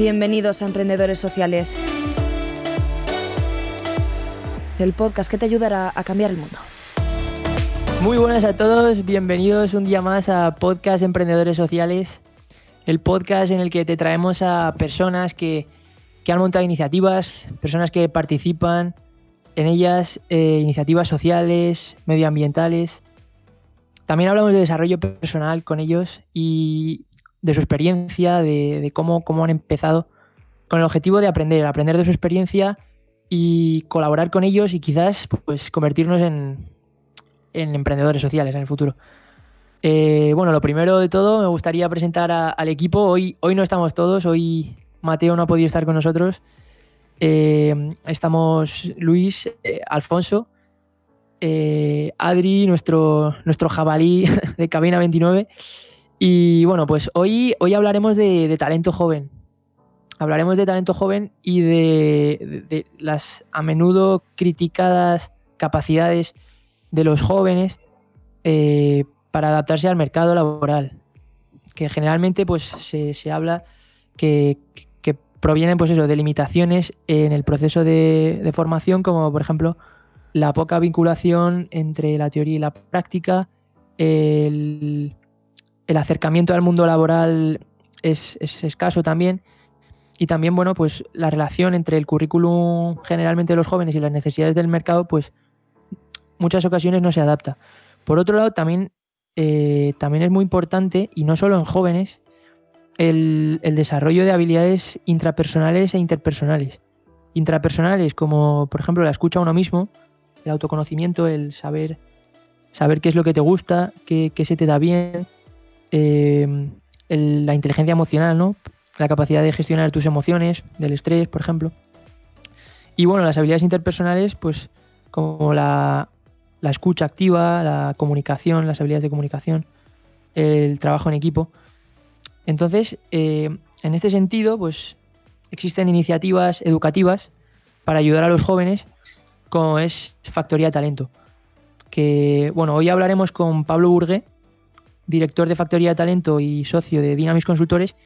Bienvenidos a Emprendedores Sociales, el podcast que te ayudará a cambiar el mundo. Muy buenas a todos, bienvenidos un día más a Podcast Emprendedores Sociales, el podcast en el que te traemos a personas que, han montado iniciativas, personas que participan en ellas, eh, iniciativas sociales, medioambientales. También hablamos de desarrollo personal con ellos y de su experiencia, de, cómo, cómo han empezado, con el objetivo de aprender, aprender de su experiencia y colaborar con ellos y quizás pues, convertirnos en, en emprendedores sociales en el futuro. Eh, bueno, lo primero de todo, me gustaría presentar al equipo. Hoy, hoy no estamos todos, hoy Mateo no ha podido estar con nosotros. Eh, estamos Luis, eh, Alfonso, Adri, nuestro, nuestro jabalí de Cabina 29. Y bueno, pues hoy, hoy hablaremos de, talento joven. Hablaremos de talento joven y de las a menudo criticadas capacidades de los jóvenes eh, para adaptarse al mercado laboral. Que generalmente pues, se, habla que, provienen pues eso, de limitaciones en el proceso de, formación, como por ejemplo la poca vinculación entre la teoría y la práctica, el, acercamiento al mundo laboral es, es, escaso también. Y también, bueno, pues la relación entre el currículum generalmente de los jóvenes y las necesidades del mercado, pues muchas ocasiones no se adapta. Por otro lado, también, eh, también es muy importante, y no solo en jóvenes, el, desarrollo de habilidades intrapersonales e interpersonales. Intrapersonales, como por ejemplo la escucha a uno mismo, el autoconocimiento, el saber, saber qué es lo que te gusta, qué, se te da bien, eh, la inteligencia emocional, ¿no? la capacidad de gestionar tus emociones, del estrés, por ejemplo. Y bueno, las habilidades interpersonales, pues como la la escucha activa, la comunicación, las habilidades de comunicación, el trabajo en equipo. Entonces, eh, en este sentido, pues existen iniciativas educativas para ayudar a los jóvenes, como es Factoría Talento. Que, bueno, hoy hablaremos con Pablo Burgue, director de Factoría Talento y socio de Dynamis Consultores,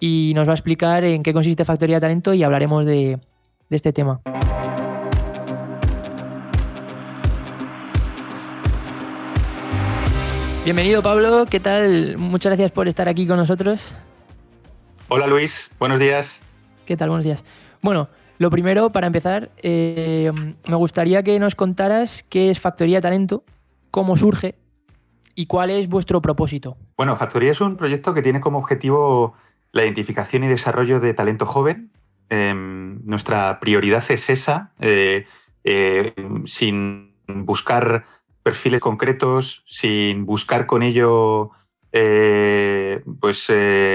y nos va a explicar en qué consiste Factoría Talento y hablaremos de este tema. Bienvenido Pablo, ¿qué tal? Muchas gracias por estar aquí con nosotros. Hola Luis, buenos días. ¿Qué tal? Buenos días. Bueno, lo primero, para empezar, eh, me gustaría que nos contaras qué es Factoría Talento, cómo surge y cuál es vuestro propósito. Bueno, Factoría es un proyecto que tiene como objetivo la identificación y desarrollo de talento joven. Em, nuestra prioridad es esa, eh, eh, sin buscar perfiles concretos, sin buscar con ello eh, pues,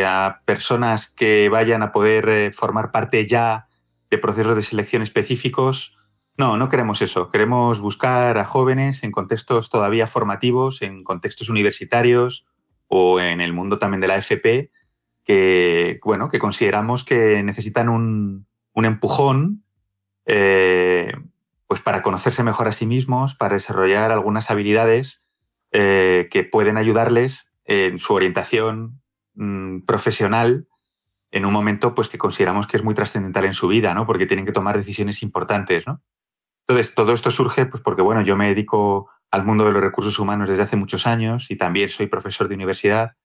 a personas que vayan a poder formar parte ya de procesos de selección específicos. No, no queremos eso. Queremos buscar a jóvenes en contextos todavía formativos, en contextos universitarios o en el mundo también de la FP, que, bueno, que consideramos que necesitan un, empujón pues para conocerse mejor a sí mismos, para desarrollar algunas habilidades eh, que pueden ayudarles en su orientación mm, profesional en un momento pues, que consideramos que es muy trascendental en su vida, ¿no? porque tienen que tomar decisiones importantes. ¿no? Entonces, todo esto surge pues, porque bueno, yo me dedico al mundo de los recursos humanos desde hace muchos años y también soy profesor de universidad.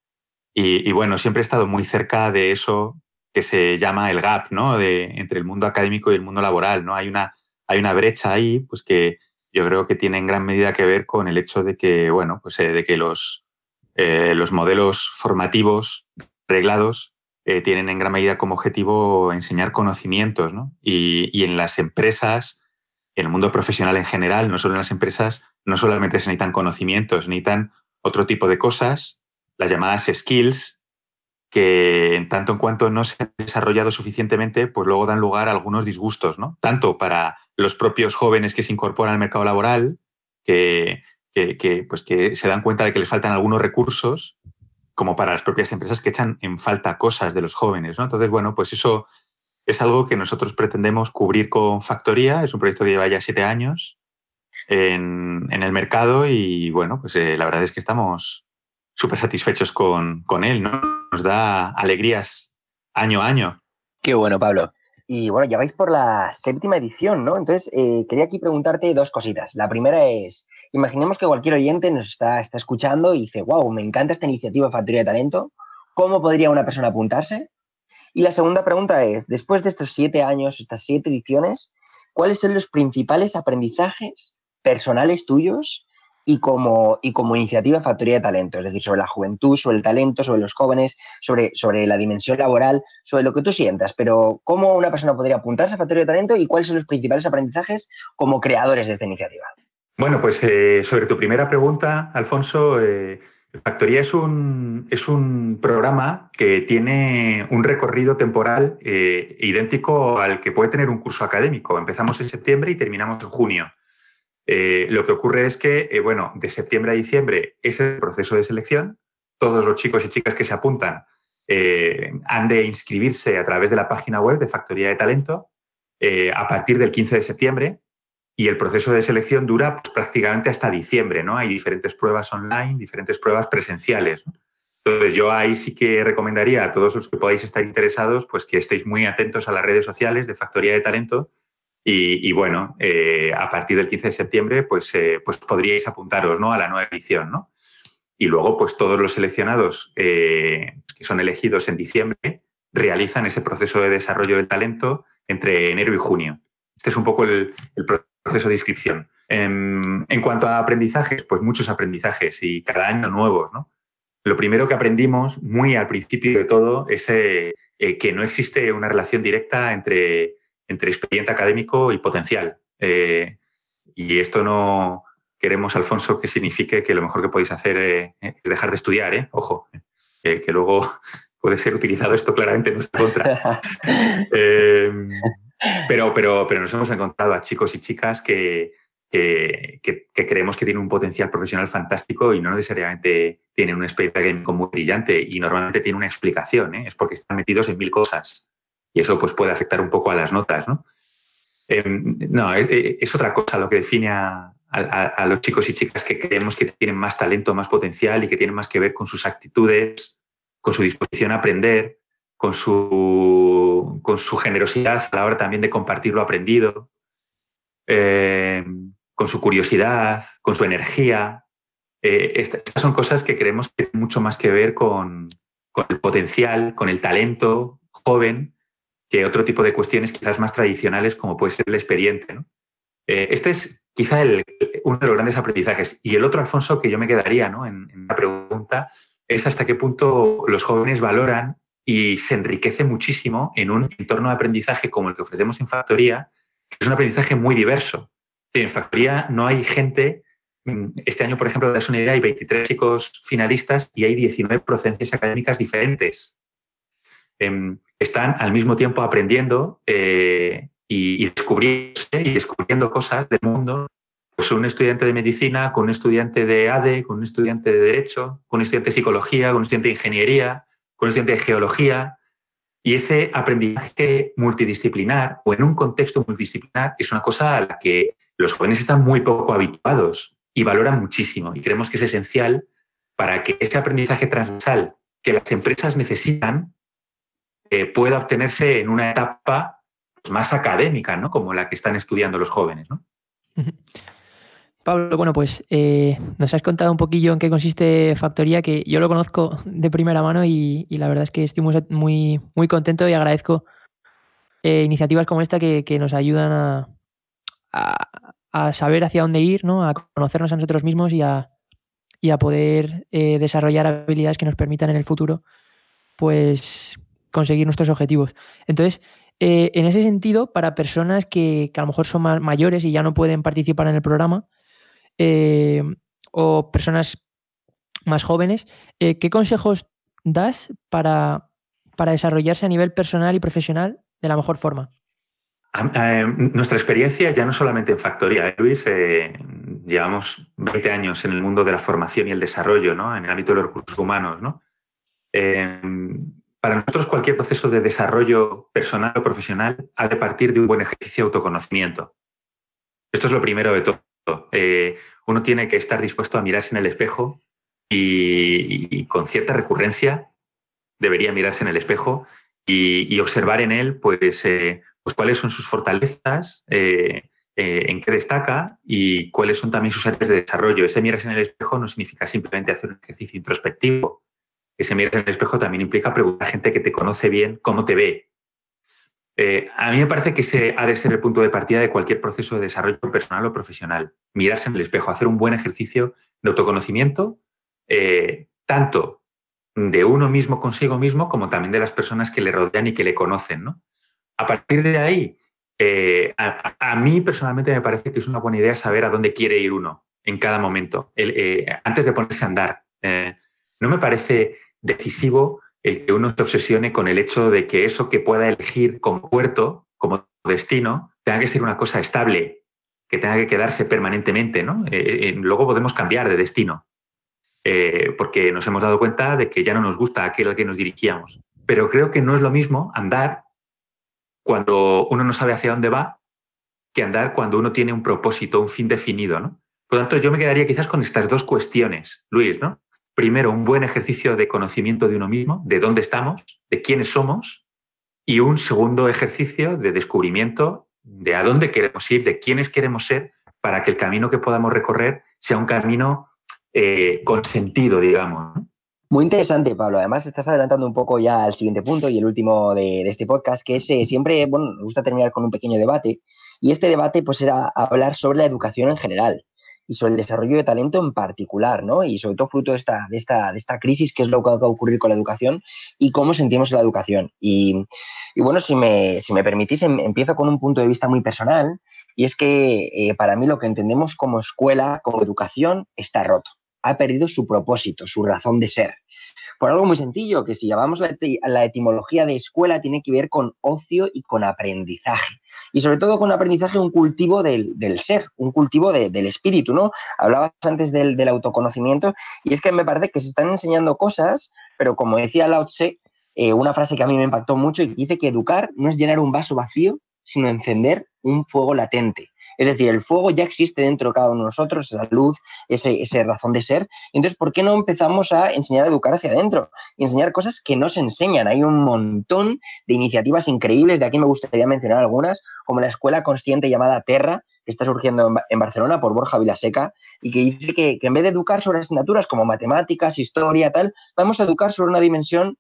Y, bueno, siempre he estado muy cerca de eso que se llama el gap ¿no? de, entre el mundo académico y el mundo laboral. ¿no? Hay una hay una brecha ahí, pues que yo creo que tiene en gran medida que ver con el hecho de que, bueno, pues eh, de que los, eh, los modelos formativos reglados eh, tienen en gran medida como objetivo enseñar conocimientos, ¿no? Y, en las empresas, en el mundo profesional en general, no solo en las empresas, no solamente se necesitan conocimientos, necesitan otro tipo de cosas, las llamadas skills, que en tanto en cuanto no se han desarrollado suficientemente, pues luego dan lugar a algunos disgustos, ¿no? Tanto para los propios jóvenes que se incorporan al mercado laboral, que, pues que se dan cuenta de que les faltan algunos recursos, como para las propias empresas que echan en falta cosas de los jóvenes, ¿no? Entonces, bueno, pues eso es algo que nosotros pretendemos cubrir con Factoría. Es un proyecto que lleva ya siete años en, el mercado y, bueno, pues eh, la verdad es que estamos súper satisfechos con, con él, ¿no? Nos da alegrías año a año Qué bueno, Pablo. Y bueno, ya vais por la séptima edición, ¿no? Entonces, eh, quería aquí preguntarte dos cositas. La primera es, imaginemos que cualquier oyente nos está, está escuchando y dice, wow, me encanta esta iniciativa Factoría de Talento. ¿Cómo podría una persona apuntarse? Y la segunda pregunta es, después de estos siete años, estas siete ediciones, ¿cuáles son los principales aprendizajes personales tuyos y como, y como iniciativa Factoría de Talento, es decir, sobre la juventud, sobre el talento, sobre los jóvenes, sobre, sobre la dimensión laboral, sobre lo que tú sientas, pero cómo una persona podría apuntarse a Factoría de Talento y cuáles son los principales aprendizajes como creadores de esta iniciativa. Bueno, pues eh, sobre tu primera pregunta, Alfonso, eh, Factoría es un, es un programa que tiene un recorrido temporal eh, idéntico al que puede tener un curso académico. Empezamos en septiembre y terminamos en junio. Eh, lo que ocurre es que, eh, bueno, de septiembre a diciembre es el proceso de selección. Todos los chicos y chicas que se apuntan han de inscribirse a través de la página web de Factoría de Talento a partir del 15 de septiembre y el proceso de selección dura pues, prácticamente hasta diciembre, ¿no? Hay diferentes pruebas online, diferentes pruebas presenciales. Entonces yo ahí sí que recomendaría a todos los que podáis estar interesados pues que estéis muy atentos a las redes sociales de Factoría de Talento y, bueno, eh, a partir del 15 de septiembre, pues, eh, pues podríais apuntaros ¿no? a la nueva edición. ¿no? Y luego, pues todos los seleccionados eh, que son elegidos en diciembre realizan ese proceso de desarrollo del talento entre enero y junio. Este es un poco el, proceso de inscripción. En, en, cuanto a aprendizajes, pues muchos aprendizajes y cada año nuevos. ¿no? Lo primero que aprendimos muy al principio de todo es que no existe una relación directa entre entre expediente académico y potencial. Eh, y esto no queremos, Alfonso, que signifique que lo mejor que podéis hacer eh, es dejar de estudiar, ¿eh? ojo, que luego puede ser utilizado esto claramente en nuestra contra. pero, pero, pero nos hemos encontrado a chicos y chicas que, que, creemos que tienen un potencial profesional fantástico y no necesariamente tienen un expediente académico muy brillante y normalmente tienen una explicación, es porque están metidos en mil cosas y eso pues, puede afectar un poco a las notas. No, em, no es, otra cosa lo que define a, los chicos y chicas que creemos que tienen más talento, más potencial y que tienen más que ver con sus actitudes, con su disposición a aprender, con su, con su generosidad a la hora también de compartir lo aprendido, em, con su curiosidad, con su energía. Eh, estas son cosas que creemos que tienen mucho más que ver con, con el potencial, con el talento joven que otro tipo de cuestiones quizás más tradicionales como puede ser el expediente. Eh, este es quizá uno de los grandes aprendizajes. Y el otro, Alfonso, que yo me quedaría ¿no? en, la pregunta, es hasta qué punto los jóvenes valoran y se enriquece muchísimo en un entorno de aprendizaje como el que ofrecemos en Factoría, que es un aprendizaje muy diverso. En Factoría no hay gente, mm, este año, por ejemplo, das una idea, hay 23 chicos finalistas y hay 19 procedencias académicas diferentes. Em, están al mismo tiempo aprendiendo eh, y, y descubriendo cosas del mundo. Pues un estudiante de medicina, con un estudiante de ADE, con un estudiante de Derecho, con un estudiante de Psicología, con un estudiante de Ingeniería, un estudiante de Geología. Y ese aprendizaje multidisciplinar o en un contexto multidisciplinar es una cosa a la que los jóvenes están muy poco habituados y valoran muchísimo. Y creemos que es esencial para que ese aprendizaje transversal que las empresas necesitan eh, pueda obtenerse en una etapa pues, más académica, ¿no? Como la que están estudiando los jóvenes. Pablo, bueno, pues eh, nos has contado un poquillo en qué consiste Factoría, que yo lo conozco de primera mano y, la verdad es que estoy muy, muy, contento y agradezco eh, iniciativas como esta que, nos ayudan a, saber hacia dónde ir, ¿no? a conocernos a nosotros mismos y a, y a poder desarrollar habilidades que nos permitan en el futuro pues conseguir nuestros objetivos. Entonces, eh, en ese sentido, para personas que, a lo mejor son más mayores y ya no pueden participar en el programa, eh, o personas más jóvenes, eh, ¿qué consejos das para, para desarrollarse a nivel personal y profesional de la mejor forma? Nuestra experiencia, ya no solamente en Factoría, Luis, llevamos 20 años en el mundo de la formación y el desarrollo, ¿no? en el ámbito de los recursos humanos. ¿no? Para nosotros cualquier proceso de desarrollo personal o profesional ha de partir de un buen ejercicio de autoconocimiento. Esto es lo primero de todo. Eh, uno tiene que estar dispuesto a mirarse en el espejo y, con cierta recurrencia debería mirarse en el espejo y, observar en él pues, eh, pues cuáles son sus fortalezas, eh, en qué destaca y cuáles son también sus áreas de desarrollo. Ese mirarse en el espejo no significa simplemente hacer un ejercicio introspectivo. Ese mirarse en el espejo también implica preguntar a gente que te conoce bien cómo te ve. A mí me parece que ese ha de ser el punto de partida de cualquier proceso de desarrollo personal o profesional. Mirarse en el espejo, hacer un buen ejercicio de autoconocimiento, tanto de uno mismo consigo mismo como también de las personas que le rodean y que le conocen. ¿no? A partir de ahí, eh, a, mí personalmente me parece que es una buena idea saber a dónde quiere ir uno en cada momento, eh, antes de ponerse a andar. Eh, no me parece decisivo el que uno se obsesione con el hecho de que eso que pueda elegir como puerto, como destino, tenga que ser una cosa estable, que tenga que quedarse permanentemente. ¿no? luego podemos cambiar de destino. Eh, porque nos hemos dado cuenta de que ya no nos gusta aquel al que nos dirigíamos. Pero creo que no es lo mismo andar cuando uno no sabe hacia dónde va que andar cuando uno tiene un propósito, un fin definido. ¿no? Por lo tanto, yo me quedaría quizás con estas dos cuestiones, Luis. ¿no? Primero, un buen ejercicio de conocimiento de uno mismo, de dónde estamos, de quiénes somos, y un segundo ejercicio de descubrimiento de a dónde queremos ir, de quiénes queremos ser, para que el camino que podamos recorrer sea un camino eh, con sentido, digamos. Muy interesante, Pablo. Además, estás adelantando un poco ya al siguiente punto y el último de, este podcast, que es eh, siempre, bueno, nos gusta terminar con un pequeño debate. Y este debate, pues, era hablar sobre la educación en general y sobre el desarrollo de talento en particular, ¿no? Y sobre todo fruto de esta, de esta, de esta crisis, que es lo que va a ocurrir con la educación y cómo sentimos la educación. Y, bueno, si me, si me permitís, em, empiezo con un punto de vista muy personal, y es que eh, para mí lo que entendemos como escuela, como educación, está roto ha perdido su propósito, su razón de ser. Por algo muy sencillo, que si llamamos la, etimología de escuela, tiene que ver con ocio y con aprendizaje. Y sobre todo con aprendizaje, un cultivo del, ser, un cultivo del espíritu, ¿no? Hablabas antes del, autoconocimiento, y es que me parece que se están enseñando cosas, pero como decía Lao Tse, eh, una frase que a mí me impactó mucho y que dice que educar no es llenar un vaso vacío, sino encender un fuego latente. Es decir, el fuego ya existe dentro de cada uno de nosotros, esa luz, ese, ese razón de ser. Entonces, ¿por qué no empezamos a enseñar a educar hacia adentro? Y enseñar cosas que no se enseñan. Hay un montón de iniciativas increíbles, de aquí me gustaría mencionar algunas, como la escuela consciente llamada Terra, que está surgiendo en, Barcelona por Borja Vilaseca, y que dice que, que en vez de educar sobre asignaturas como matemáticas, historia, tal, vamos a educar sobre una dimensión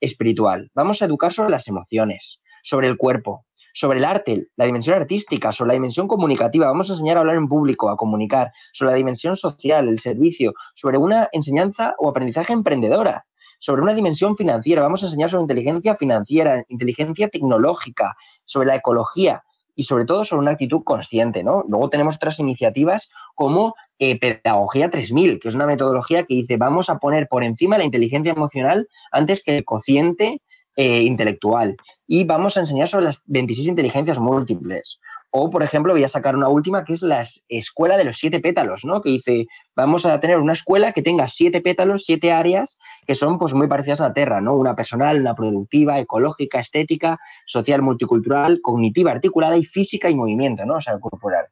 espiritual, vamos a educar sobre las emociones, sobre el cuerpo, sobre el arte, la dimensión artística, sobre la dimensión comunicativa. Vamos a enseñar a hablar en público, a comunicar, sobre la dimensión social, el servicio, sobre una enseñanza o aprendizaje emprendedora, sobre una dimensión financiera. Vamos a enseñar sobre inteligencia financiera, inteligencia tecnológica, sobre la ecología y sobre todo sobre una actitud consciente. ¿no? Luego tenemos otras iniciativas como eh, Pedagogía 3000, que es una metodología que dice vamos a poner por encima la inteligencia emocional antes que el cociente eh, intelectual. Y vamos a enseñar sobre las 26 inteligencias múltiples. O, por ejemplo, voy a sacar una última que es la escuela de los siete pétalos, ¿no? Que dice, vamos a tener una escuela que tenga siete pétalos, siete áreas que son pues muy parecidas a la Tierra, ¿no? Una personal, una productiva, ecológica, estética, social, multicultural, cognitiva, articulada y física y movimiento, ¿no? O sea, corporal.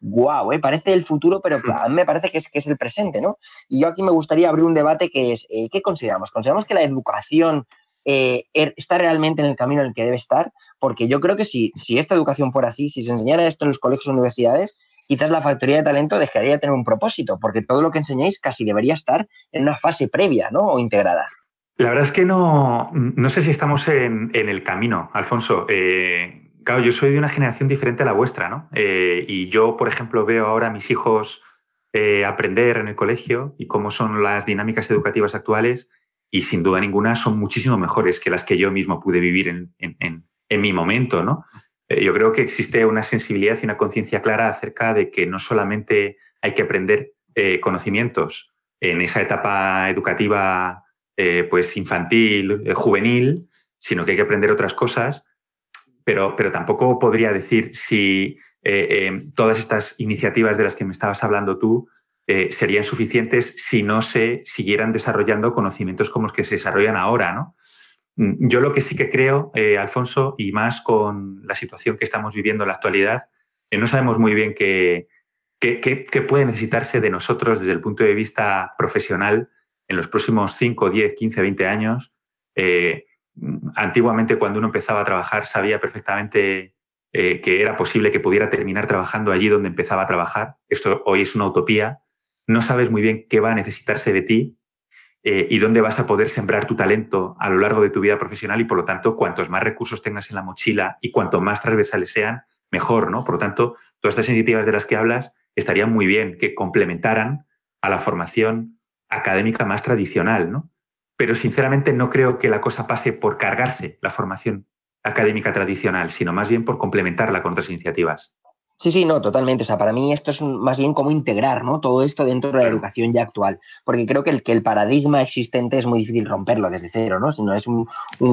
Guau, ¿eh? parece el futuro, pero a mí me parece que es, que es el presente, ¿no? Y yo aquí me gustaría abrir un debate que es, eh, ¿qué consideramos? ¿Consideramos que la educación eh, er, está realmente en el camino en el que debe estar, porque yo creo que si, si esta educación fuera así, si se enseñara esto en los colegios o universidades, quizás la factoría de talento dejaría de tener un propósito, porque todo lo que enseñáis casi debería estar en una fase previa ¿no? o integrada. La verdad es que no, no sé si estamos en, el camino, Alfonso. Eh, claro, yo soy de una generación diferente a la vuestra, ¿no? Eh, y yo, por ejemplo, veo ahora a mis hijos aprender en el colegio y cómo son las dinámicas educativas actuales y sin duda ninguna son muchísimo mejores que las que yo mismo pude vivir en, mi momento, ¿no? Eh, yo creo que existe una sensibilidad y una conciencia clara acerca de que no solamente hay que aprender eh, conocimientos en esa etapa educativa eh, pues infantil, juvenil, sino que hay que aprender otras cosas, pero, pero tampoco podría decir si todas estas iniciativas de las que me estabas hablando tú eh, serían suficientes si no se siguieran desarrollando conocimientos como los que se desarrollan ahora. ¿no? Mm, yo lo que sí que creo, eh, Alfonso, y más con la situación que estamos viviendo en la actualidad, eh, no sabemos muy bien qué, qué, puede necesitarse de nosotros desde el punto de vista profesional en los próximos 5, 10, 15, 20 años antiguamente cuando uno empezaba a trabajar sabía perfectamente que era posible que pudiera terminar trabajando allí donde empezaba a trabajar. Esto hoy es una utopía. No sabes muy bien qué va a necesitarse de ti eh, y dónde vas a poder sembrar tu talento a lo largo de tu vida profesional y por lo tanto, cuantos más recursos tengas en la mochila y cuanto más transversales sean, mejor, ¿no? Por lo tanto, todas estas iniciativas de las que hablas estarían muy bien que complementaran a la formación académica más tradicional, ¿no? Pero sinceramente no creo que la cosa pase por cargarse la formación académica tradicional, sino más bien por complementarla con otras iniciativas. Sí, sí, no, totalmente. O sea, para mí esto es más bien como integrar ¿no? todo esto dentro de la educación ya actual, porque creo que el, que el paradigma existente es muy difícil romperlo desde cero, ¿no? sino es un,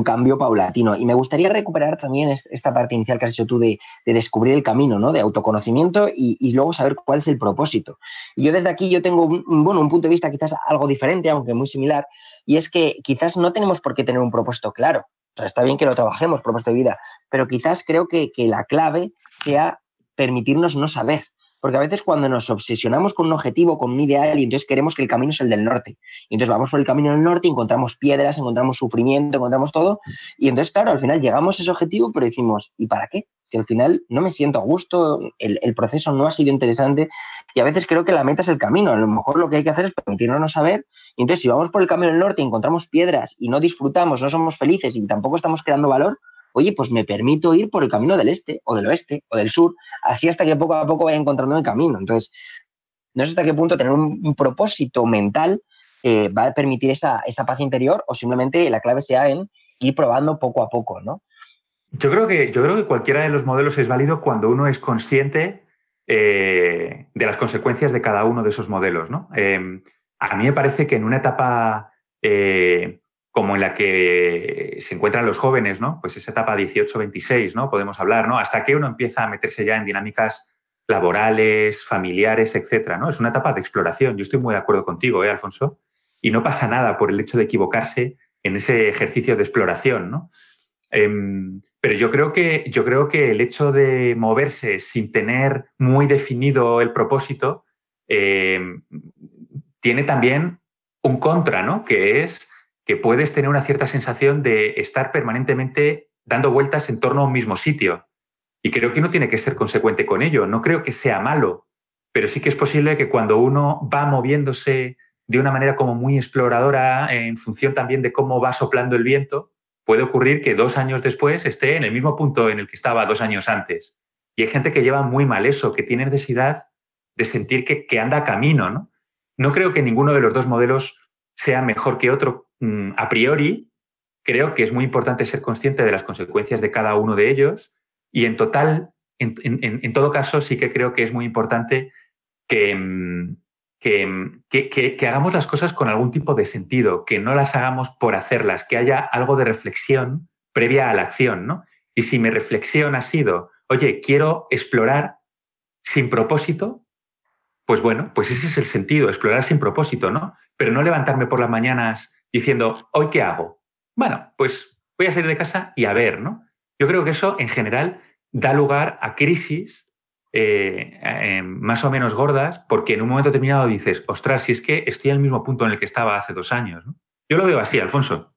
cambio paulatino. Y me gustaría recuperar también esta parte inicial que has hecho tú de, descubrir el camino, ¿no? de autoconocimiento y, luego saber cuál es el propósito. Y yo desde aquí yo tengo un, bueno, un punto de vista quizás algo diferente, aunque muy similar, y es que quizás no tenemos por qué tener un propósito claro. O sea, está bien que lo trabajemos, propósito de vida, pero quizás creo que, que la clave sea permitirnos no saber. Porque a veces cuando nos obsesionamos con un objetivo, con un ideal, y entonces queremos que el camino es el del norte. Y entonces vamos por el camino del norte, encontramos piedras, encontramos sufrimiento, encontramos todo. Y entonces, claro, al final llegamos a ese objetivo, pero decimos, ¿y para qué? Que al final no me siento a gusto, el, proceso no ha sido interesante. Y a veces creo que la meta es el camino. A lo mejor lo que hay que hacer es permitirnos no saber. Y entonces, si vamos por el camino del norte y encontramos piedras y no disfrutamos, no somos felices y tampoco estamos creando valor, oye, pues me permito ir por el camino del este o del oeste o del sur, así hasta que poco a poco vaya encontrando el camino. Entonces, no sé hasta qué punto tener un, propósito mental eh, va a permitir esa, paz interior o simplemente la clave sea en ir probando poco a poco, ¿no? Yo creo que, yo creo que cualquiera de los modelos es válido cuando uno es consciente eh, de las consecuencias de cada uno de esos modelos. ¿no? Em, a mí me parece que en una etapa eh, como en la que se encuentran los jóvenes, ¿no? Pues esa etapa 18-26, ¿no? Podemos hablar, ¿no? Hasta que uno empieza a meterse ya en dinámicas laborales, familiares, etcétera, ¿no? Es una etapa de exploración. Yo estoy muy de acuerdo contigo, ¿eh, Alfonso? Y no pasa nada por el hecho de equivocarse en ese ejercicio de exploración, ¿no? Em, pero yo creo, que, yo creo que el hecho de moverse sin tener muy definido el propósito em, tiene también un contra, ¿no? Que es que puedes tener una cierta sensación de estar permanentemente dando vueltas en torno a un mismo sitio. Y creo que uno tiene que ser consecuente con ello. No creo que sea malo, pero sí que es posible que cuando uno va moviéndose de una manera como muy exploradora, en función también de cómo va soplando el viento, puede ocurrir que dos años después esté en el mismo punto en el que estaba dos años antes. Y hay gente que lleva muy mal eso, que tiene necesidad de sentir que, anda camino. ¿no? no creo que ninguno de los dos modelos sea mejor que otro, Mm, a priori, creo que es muy importante ser consciente de las consecuencias de cada uno de ellos y en total, en, todo caso, sí que creo que es muy importante mm, que, que, hagamos las cosas con algún tipo de sentido, que no las hagamos por hacerlas, que haya algo de reflexión previa a la acción, ¿no? Y si mi reflexión ha sido, oye, quiero explorar sin propósito, pues bueno, pues ese es el sentido, explorar sin propósito, ¿no? Pero no levantarme por las mañanas diciendo, ¿hoy qué hago? Bueno, pues voy a salir de casa y a ver, ¿no? Yo creo que eso en general da lugar a crisis eh, eh, más o menos gordas porque en un momento determinado dices, ostras, si es que estoy el mismo punto en el que estaba hace dos años. Yo lo veo así, Alfonso.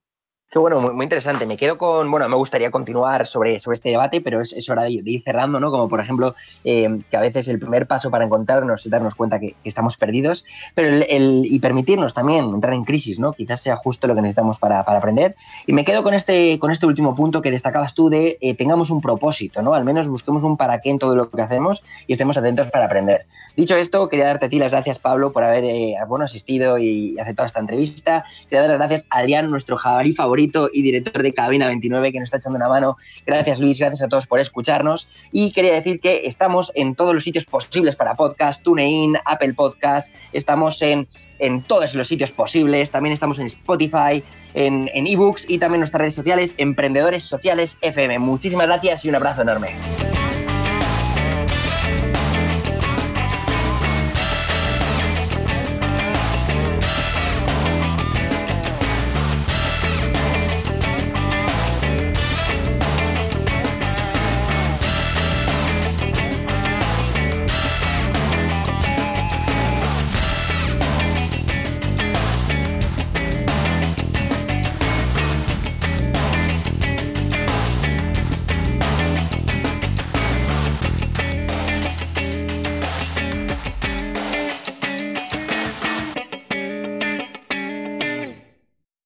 Qué bueno, muy, interesante. Me quedo con, bueno, me gustaría continuar sobre, sobre este debate, pero es, hora de, ir cerrando, ¿no? Como por ejemplo, eh, que a veces el primer paso para encontrarnos es darnos cuenta que, estamos perdidos, pero el, y permitirnos también entrar en crisis, ¿no? Quizás sea justo lo que necesitamos para, para aprender. Y me quedo con este, con este último punto que destacabas tú de eh, tengamos un propósito, ¿no? Al menos busquemos un para qué en todo lo que hacemos y estemos atentos para aprender. Dicho esto, quería darte a ti las gracias, Pablo, por haber eh, bueno, asistido y aceptado esta entrevista. Quería dar las gracias a Adrián, nuestro jabalí favorito y director de Cabina 29 que nos está echando una mano. Gracias Luis, gracias a todos por escucharnos. Y quería decir que estamos en todos los sitios posibles para podcast, TuneIn, Apple Podcast, estamos en en todos los sitios posibles. También estamos en Spotify, en ebooks y también en nuestras redes sociales, Emprendedores Sociales FM. Muchísimas gracias y un abrazo enorme.